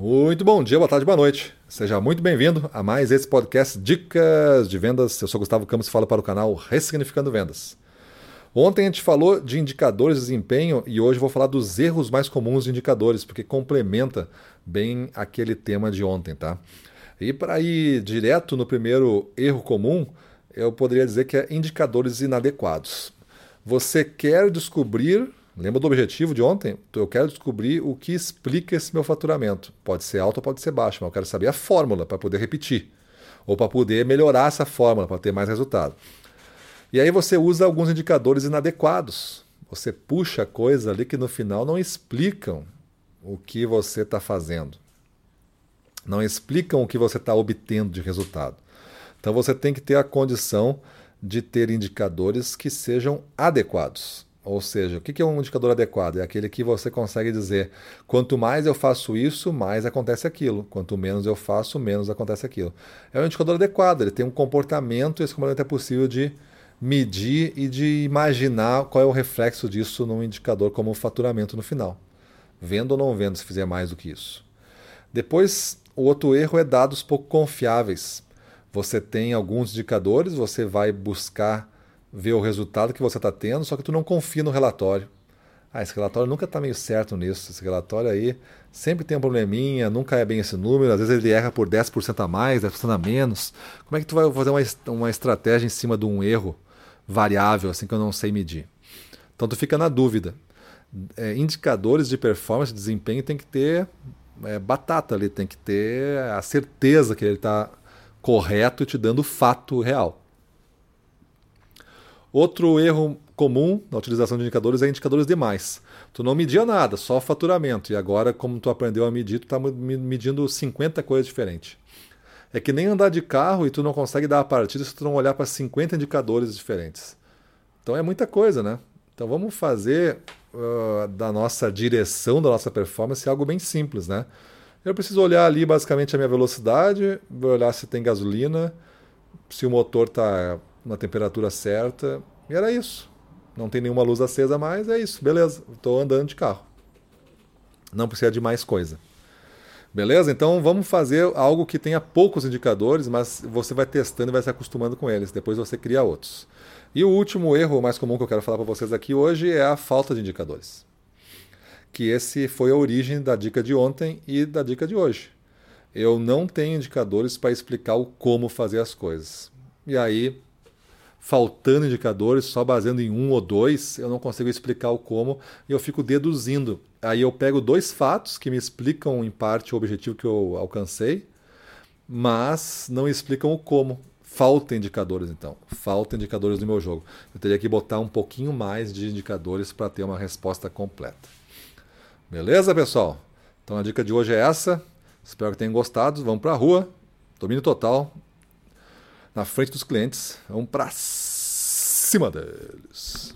Muito bom dia, boa tarde, boa noite. Seja muito bem-vindo a mais esse podcast Dicas de Vendas. Eu sou Gustavo Campos e falo para o canal Ressignificando Vendas. Ontem a gente falou de indicadores de desempenho e hoje vou falar dos erros mais comuns de indicadores, porque complementa bem aquele tema de ontem, tá? E para ir direto no primeiro erro comum, eu poderia dizer que é indicadores inadequados. Você quer descobrir Lembra do objetivo de ontem? Eu quero descobrir o que explica esse meu faturamento. Pode ser alto ou pode ser baixo, mas eu quero saber a fórmula para poder repetir. Ou para poder melhorar essa fórmula, para ter mais resultado. E aí você usa alguns indicadores inadequados. Você puxa coisas ali que no final não explicam o que você está fazendo. Não explicam o que você está obtendo de resultado. Então você tem que ter a condição de ter indicadores que sejam adequados. Ou seja, o que é um indicador adequado? É aquele que você consegue dizer: quanto mais eu faço isso, mais acontece aquilo. Quanto menos eu faço, menos acontece aquilo. É um indicador adequado, ele tem um comportamento, e esse comportamento é possível de medir e de imaginar qual é o reflexo disso num indicador como faturamento no final. Vendo ou não vendo, se fizer mais do que isso. Depois, o outro erro é dados pouco confiáveis. Você tem alguns indicadores, você vai buscar ver o resultado que você está tendo, só que tu não confia no relatório. Ah, esse relatório nunca está meio certo nisso. Esse relatório aí sempre tem um probleminha, nunca é bem esse número, às vezes ele erra por 10% a mais, 10% a menos. Como é que tu vai fazer uma, uma estratégia em cima de um erro variável, assim que eu não sei medir? Então tu fica na dúvida. É, indicadores de performance, de desempenho, tem que ter é, batata ali, tem que ter a certeza que ele está correto e te dando o fato real. Outro erro comum na utilização de indicadores é indicadores demais. Tu não media nada, só faturamento. E agora, como tu aprendeu a medir, tu está medindo 50 coisas diferentes. É que nem andar de carro e tu não consegue dar a partida se tu não olhar para 50 indicadores diferentes. Então é muita coisa, né? Então vamos fazer uh, da nossa direção, da nossa performance, algo bem simples, né? Eu preciso olhar ali basicamente a minha velocidade, olhar se tem gasolina, se o motor está na temperatura certa. E era isso. Não tem nenhuma luz acesa mais, é isso. Beleza, estou andando de carro. Não precisa de mais coisa. Beleza? Então vamos fazer algo que tenha poucos indicadores, mas você vai testando e vai se acostumando com eles. Depois você cria outros. E o último erro mais comum que eu quero falar para vocês aqui hoje é a falta de indicadores. Que esse foi a origem da dica de ontem e da dica de hoje. Eu não tenho indicadores para explicar o como fazer as coisas. E aí faltando indicadores, só baseando em um ou dois, eu não consigo explicar o como e eu fico deduzindo. Aí eu pego dois fatos que me explicam em parte o objetivo que eu alcancei, mas não explicam o como. Falta indicadores então, falta indicadores no meu jogo. Eu teria que botar um pouquinho mais de indicadores para ter uma resposta completa. Beleza, pessoal? Então a dica de hoje é essa. Espero que tenham gostado. Vamos para a rua. Domínio total na frente dos clientes. Vamos para cima deles.